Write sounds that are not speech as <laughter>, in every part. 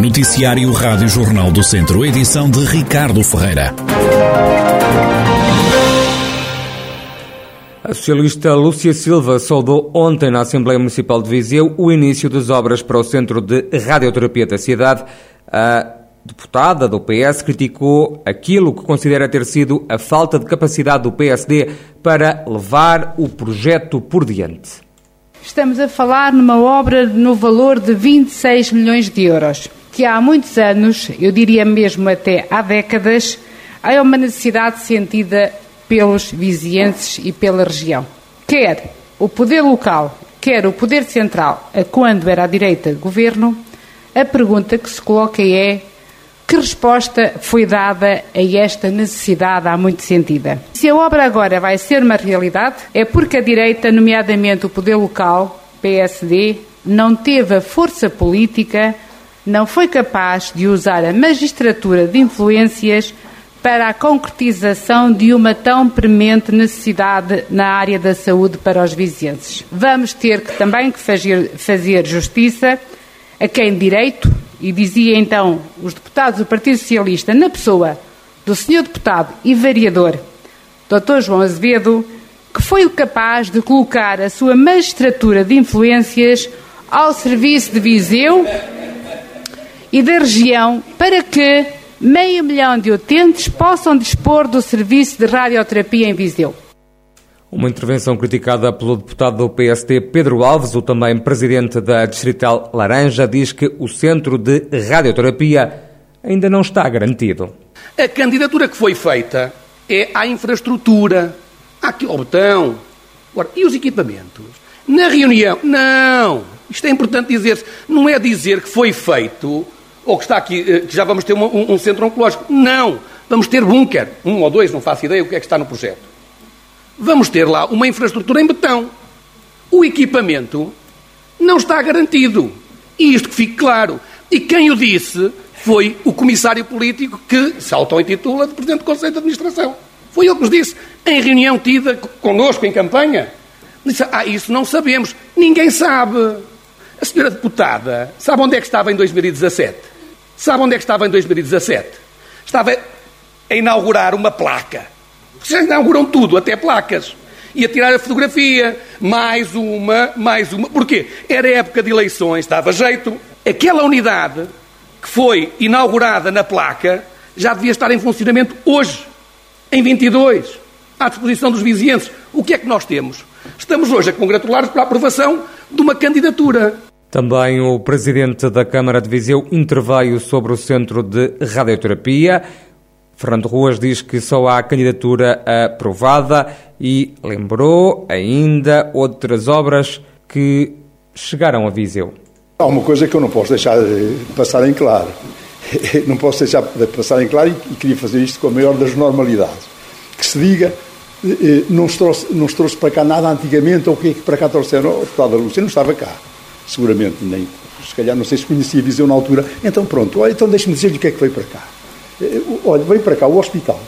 Noticiário Rádio Jornal do Centro, edição de Ricardo Ferreira. A socialista Lúcia Silva saudou ontem na Assembleia Municipal de Viseu o início das obras para o Centro de Radioterapia da cidade. A deputada do PS criticou aquilo que considera ter sido a falta de capacidade do PSD para levar o projeto por diante. Estamos a falar numa obra no valor de 26 milhões de euros, que há muitos anos, eu diria mesmo até há décadas, é uma necessidade sentida pelos vizienses e pela região. Quer o poder local, quer o poder central, a quando era a direita governo, a pergunta que se coloca é que resposta foi dada a esta necessidade há muito sentida? Se a obra agora vai ser uma realidade, é porque a direita, nomeadamente o poder local, PSD, não teve a força política, não foi capaz de usar a magistratura de influências para a concretização de uma tão premente necessidade na área da saúde para os vizienses. Vamos ter que, também que fazer, fazer justiça a quem direito, e dizia então os deputados do Partido Socialista, na pessoa do senhor deputado e vereador Dr. João Azevedo, que foi o capaz de colocar a sua magistratura de influências ao serviço de Viseu e da região para que meio milhão de utentes possam dispor do serviço de radioterapia em Viseu. Uma intervenção criticada pelo deputado do PSD Pedro Alves, o também presidente da Distrital Laranja, diz que o centro de radioterapia ainda não está garantido. A candidatura que foi feita é à infraestrutura, àquele botão. Agora, e os equipamentos? Na reunião, não. Isto é importante dizer-se. Não é dizer que foi feito ou que está aqui, eh, que já vamos ter um, um centro oncológico. Não. Vamos ter bunker. Um ou dois, não faço ideia o que é que está no projeto. Vamos ter lá uma infraestrutura em betão. O equipamento não está garantido. E isto que fique claro. E quem o disse foi o comissário político que se auto-intitula de Presidente do Conselho de Administração. Foi ele que nos disse, em reunião tida connosco em campanha. Disse, ah, isso não sabemos. Ninguém sabe. A senhora deputada sabe onde é que estava em 2017? Sabe onde é que estava em 2017? Estava a inaugurar uma placa. Vocês inauguram tudo, até placas. E a tirar a fotografia. Mais uma, mais uma. Porquê? Era época de eleições, dava jeito. Aquela unidade que foi inaugurada na placa já devia estar em funcionamento hoje, em 22, à disposição dos vizinhenses. O que é que nós temos? Estamos hoje a congratular-nos pela aprovação de uma candidatura. Também o presidente da Câmara de Viseu interveio sobre o centro de radioterapia. Fernando Ruas diz que só há candidatura aprovada e lembrou ainda outras obras que chegaram a Viseu. Há uma coisa que eu não posso deixar de passar em claro. <laughs> Não posso deixar de passar em claro e queria fazer isto com a maior das normalidades. Que se diga, eh, não se trouxe, não se trouxe para cá nada antigamente, ou o que é que para cá trouxeram? O deputado da Lúcia não estava cá seguramente nem, se calhar não sei se conhecia Viseu na altura. Então pronto, olha, então deixe-me dizer-lhe o que é que veio para cá. Eh, olha, veio para cá o hospital,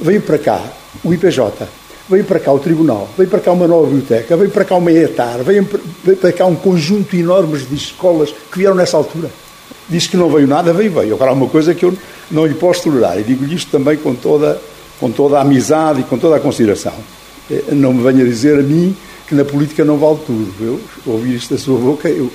veio para cá o IPJ, veio para cá o Tribunal, veio para cá uma nova biblioteca, veio para cá uma ETAR, veio, veio para cá um conjunto enorme de escolas que vieram nessa altura. Diz que não veio nada, veio, veio. Agora há uma coisa que eu não lhe posso tolerar, e digo-lhe isto também com toda, com toda a amizade e com toda a consideração. Eh, não me venha dizer a mim que na política não vale tudo. Eu ouvir isto da sua boca, eu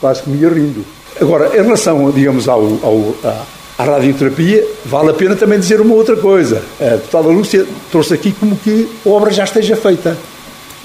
quase que me ia rindo. Agora, em relação, digamos, ao, ao, à, à radioterapia, vale a pena também dizer uma outra coisa. A deputada Lúcia trouxe aqui como que a obra já esteja feita.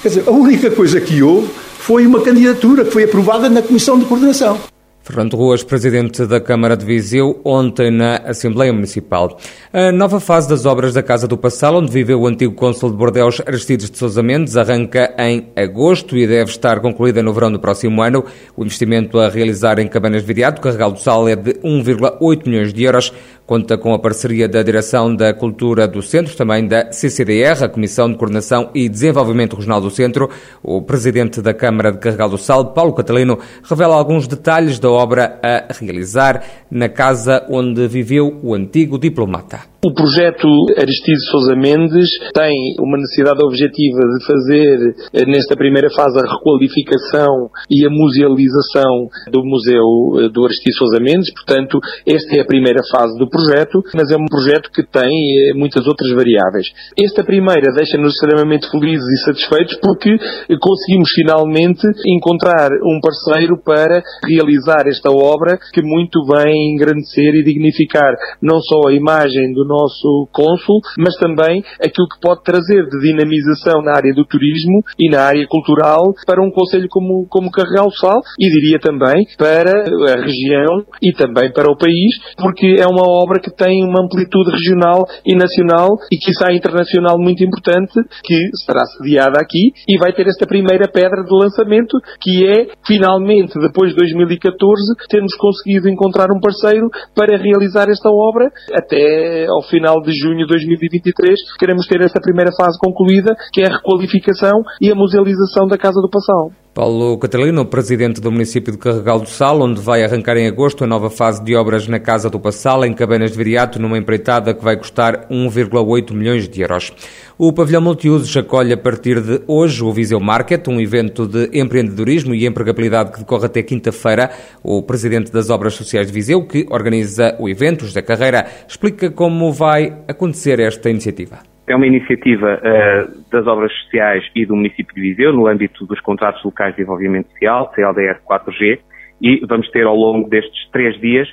Quer dizer, a única coisa que houve foi uma candidatura que foi aprovada na Comissão de Coordenação. Fernando Ruas, presidente da Câmara de Viseu, ontem na Assembleia Municipal. A nova fase das obras da Casa do Passal, onde viveu o antigo cônsul de Bordeus, Aristides de Sousa Mendes, arranca em agosto e deve estar concluída no verão do próximo ano. O investimento a realizar em Cabanas de Viriato, Carregal do Sal, é de 1,8 milhões de euros. Conta com a parceria da Direção da Cultura do Centro, também da CCDR, a Comissão de Coordenação e Desenvolvimento Regional do Centro. O presidente da Câmara de Carregal do Sal, Paulo Catalino, revela alguns detalhes da obra a realizar na casa onde viveu o antigo diplomata. O projeto Aristides Sousa Mendes tem uma necessidade objetiva de fazer, eh, nesta primeira fase, a requalificação e a musealização do Museu eh, do Aristides Sousa Mendes. Portanto, esta é a primeira fase do projeto, mas é um projeto que tem eh, muitas outras variáveis. Esta primeira deixa-nos extremamente felizes e satisfeitos porque conseguimos finalmente encontrar um parceiro para realizar esta obra que muito bem engrandecer e dignificar não só a imagem do nosso cônsul, mas também aquilo que pode trazer de dinamização na área do turismo e na área cultural para um conselho como, como Carregal Sal e diria também para a região e também para o país, porque é uma obra que tem uma amplitude regional e nacional e que está internacional muito importante, que será sediada aqui e vai ter esta primeira pedra de lançamento, que é, finalmente, depois de 2014, termos conseguido encontrar um parceiro para realizar esta obra até ao final de junho de 2023. Queremos ter esta primeira fase concluída, que é a requalificação e a musealização da Casa do Passal. Paulo Catalino, presidente do município de Carregal do Sal, onde vai arrancar em agosto a nova fase de obras na Casa do Passal, em Cabanas de Viriato, numa empreitada que vai custar 1,8 milhões de euros. O pavilhão multiusos acolhe a partir de hoje o Viseu Market, um evento de empreendedorismo e empregabilidade que decorre até quinta-feira. O presidente das Obras Sociais de Viseu, que organiza o evento, José Carreira, explica como vai acontecer esta iniciativa. É uma iniciativa uh, das obras sociais e do município de Viseu, no âmbito dos contratos locais de desenvolvimento social, CLDR 4G, e vamos ter ao longo destes três dias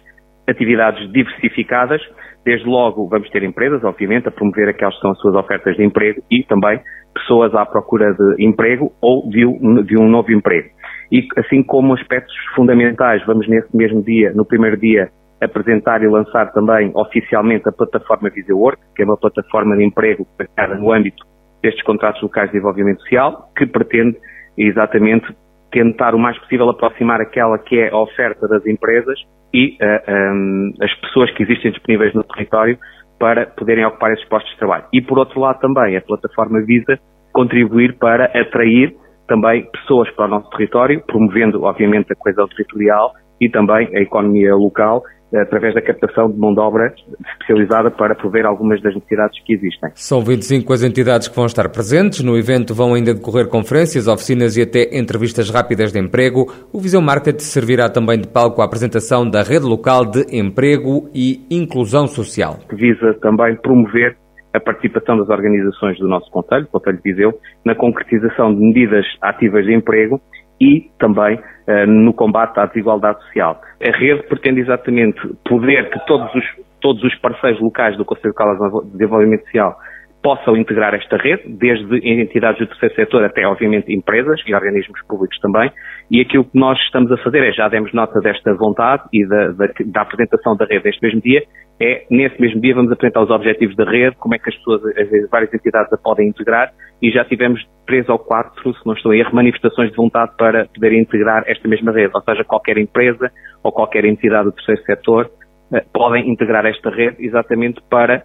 atividades diversificadas. Desde logo vamos ter empresas, obviamente, a promover aquelas que são as suas ofertas de emprego e também pessoas à procura de emprego ou de um, de um novo emprego. E assim como aspectos fundamentais, vamos nesse mesmo dia, no primeiro dia, apresentar e lançar também oficialmente a plataforma Viseu Work, que é uma plataforma de emprego criada no âmbito destes contratos locais de desenvolvimento social, que pretende exatamente tentar o mais possível aproximar aquela que é a oferta das empresas e uh, eh, um, ehm, as pessoas que existem disponíveis no território para poderem ocupar esses postos de trabalho. E por outro lado também a plataforma visa contribuir para atrair também pessoas para o nosso território, promovendo obviamente a coesão territorial e também a economia local através da captação de mão de obra especializada para prover algumas das necessidades que existem. São 25 as entidades que vão estar presentes. No evento vão ainda decorrer conferências, oficinas e até entrevistas rápidas de emprego. O Visão Market servirá também de palco à apresentação da rede local de emprego e inclusão social. Visa também promover a participação das organizações do nosso Conselho, o Conselho de Viseu, na concretização de medidas ativas de emprego e também uh, no combate à desigualdade social. A rede pretende exatamente poder que todos os, todos os parceiros locais do Conselho Local de Desenvolvimento Social possam integrar esta rede, desde entidades do terceiro setor até, obviamente, empresas e organismos públicos também. E aquilo que nós estamos a fazer é, já demos nota desta vontade e da, da, da apresentação da rede neste mesmo dia, é, nesse mesmo dia, vamos apresentar os objetivos da rede, como é que as pessoas, as várias entidades a podem integrar e já tivemos três ou quatro, se não estou em erro, manifestações de vontade para poderem integrar esta mesma rede. Ou seja, qualquer empresa ou qualquer entidade do terceiro setor eh, podem integrar esta rede exatamente para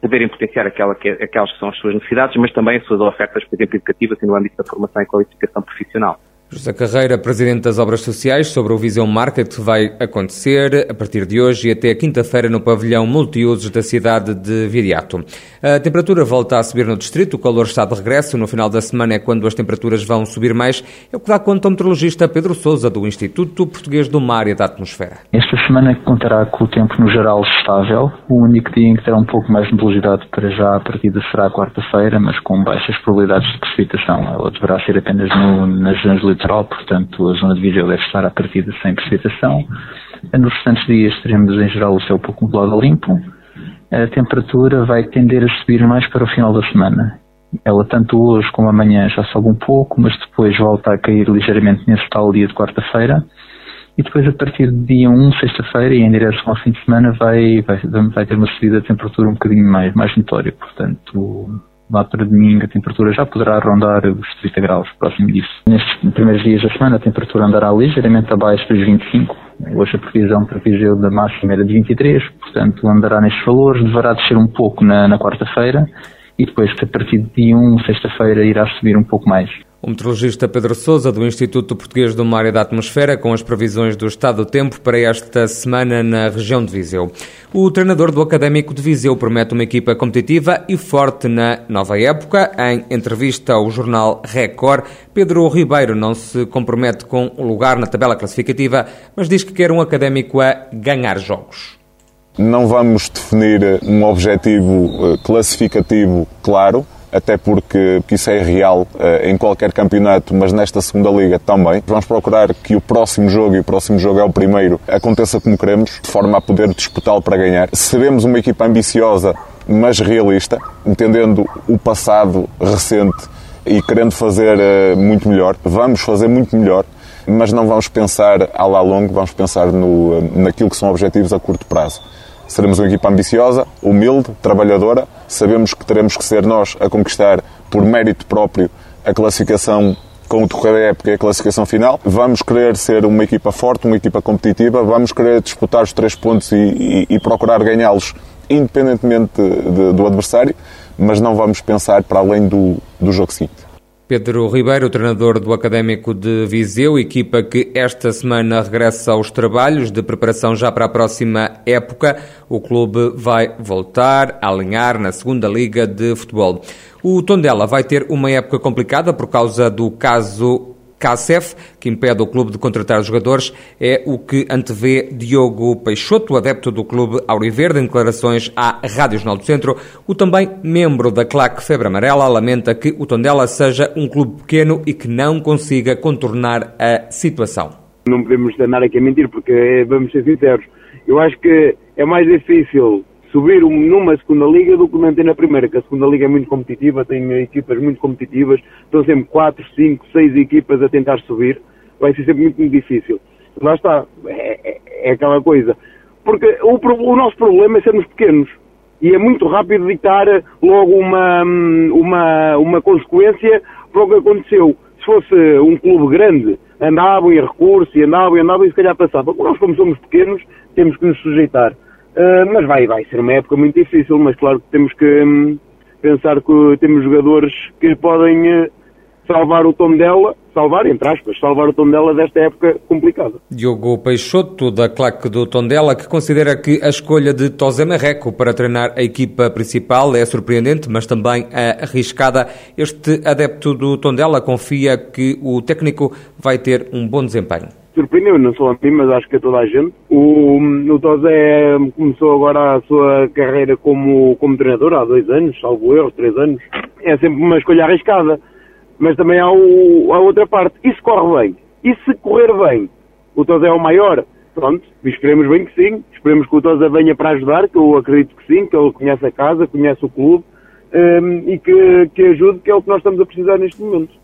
poderem potenciar aquela que, é, aquelas que são as suas necessidades, mas também as suas ofertas, por exemplo, educativas e no âmbito da formação e qualificação profissional. José Carreira, Presidente das Obras Sociais, sobre o Visão Market que vai acontecer a partir de hoje e até quinta-feira no pavilhão multiusos da cidade de Viriato. A temperatura volta a subir no distrito, o calor está de regresso. No final da semana é quando as temperaturas vão subir mais. É o que dá conta o meteorologista Pedro Sousa, do Instituto Português do Mar e da Atmosfera. Esta semana contará com o tempo no geral estável. O único dia em que terá um pouco mais de nebulosidade para já a partida será quarta-feira, mas com baixas probabilidades de precipitação. Ela deverá ser apenas no, nas zonas litoral, portanto a zona de Viseu deve estar à partida sem precipitação. Nos restantes dias teremos em geral o céu pouco nublado a limpo. A temperatura vai tender a subir mais para o final da semana. Ela tanto hoje como amanhã já sobe um pouco, mas depois volta a cair ligeiramente nesse tal dia de quarta-feira. E depois, a partir do dia 1, sexta-feira, e em direção ao fim de semana, vai, vai, vai ter uma subida de temperatura um bocadinho mais, mais notória. Portanto, lá para domingo a temperatura já poderá rondar os 30 graus próximo disso. Nestes primeiros dias da semana a temperatura andará ligeiramente abaixo dos 25. Hoje a previsão para Viseu da máxima era de 23, portanto andará nestes valores, deverá descer um pouco na, na quarta-feira e depois a partir de dia 1, sexta-feira, irá subir um pouco mais. O meteorologista Pedro Sousa, do Instituto Português do Mar e da Atmosfera, com as previsões do estado do tempo para esta semana na região de Viseu. O treinador do Académico de Viseu promete uma equipa competitiva e forte na nova época. Em entrevista ao jornal Record, Pedro Ribeiro não se compromete com o lugar na tabela classificativa, mas diz que quer um académico a ganhar jogos. Não vamos definir um objetivo eh, classificativo claro até porque isso é real uh, em qualquer campeonato, mas nesta segunda liga também. Vamos procurar que o próximo jogo, e o próximo jogo é o primeiro, aconteça como queremos, de forma a poder disputá-lo para ganhar. Seremos uma equipa ambiciosa, mas realista, entendendo o passado recente e querendo fazer uh, muito melhor. Vamos fazer muito melhor, mas não vamos pensar a lá longo, vamos pensar no, uh, naquilo que são objetivos a curto prazo. Seremos uma equipa ambiciosa, humilde, trabalhadora. Sabemos que teremos que ser nós a conquistar, por mérito próprio, a classificação com o decorrer da época e a classificação final. Vamos querer ser uma equipa forte, uma equipa competitiva. Vamos querer disputar os três pontos e, e, e procurar ganhá-los independentemente de, do adversário, mas não vamos pensar para além do, do jogo seguinte. Pedro Ribeiro, treinador do Académico de Viseu, equipa que esta semana regressa aos trabalhos de preparação já para a próxima época. O clube vai voltar a alinhar na segunda Liga de Futebol. O Tondela vai ter uma época complicada por causa do caso CACEF, que impede o clube de contratar jogadores, é o que antevê Diogo Peixoto, adepto do clube Auriverde, em declarações à Rádio Jornal do Centro. O também membro da claque Febre Amarela lamenta que o Tondela seja um clube pequeno e que não consiga contornar a situação. Não podemos andar aqui a mentir, porque vamos ser sinceros. Eu acho que é mais difícil subir numa segunda liga do que manter na primeira, que a segunda liga é muito competitiva, tem equipas muito competitivas, estão sempre 4, 5, 6 equipas a tentar subir, vai ser sempre muito, muito difícil. Lá está, é, é, é aquela coisa. Porque o, o, nosso problema é sermos pequenos e é muito rápido ditar logo uma, uma, uma consequência para o que aconteceu. Se fosse um clube grande, andavam em recurso e andavam e andavam e se calhar passava. Nós, como somos pequenos, temos que nos sujeitar. Uh, mas vai, vai ser uma época muito difícil, mas claro que temos que um, pensar que temos jogadores que podem uh, salvar o tom dela, salvar, entre aspas, salvar o tom dela desta época complicada. Diogo Peixoto, da claque do Tondela, que considera que a escolha de Tosé Marreco para treinar a equipa principal é surpreendente, mas também arriscada. Este adepto do Tondela confia que o técnico vai ter um bom desempenho surpreendeu, não só a mim, mas acho que a toda a gente. O, o Tozé começou agora a sua carreira como, como treinador há dois anos, salvo erro, três anos. É sempre uma escolha arriscada. Mas também há, o, a outra parte. E se corre bem? E se correr bem? O Tozé é o maior? Pronto, esperemos bem que sim. Esperemos que o Tozé venha para ajudar, que eu acredito que sim, que ele conhece a casa, conhece o clube um, e que, que ajude, que é o que nós estamos a precisar neste momento.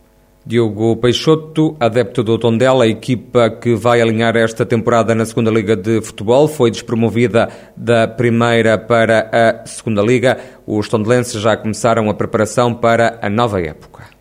Diogo Peixoto, adepto do Tondela, a equipa que vai alinhar esta temporada na Segunda Liga de Futebol, foi despromovida da primeira para a Segunda Liga. Os tondelenses já começaram a preparação para a nova época.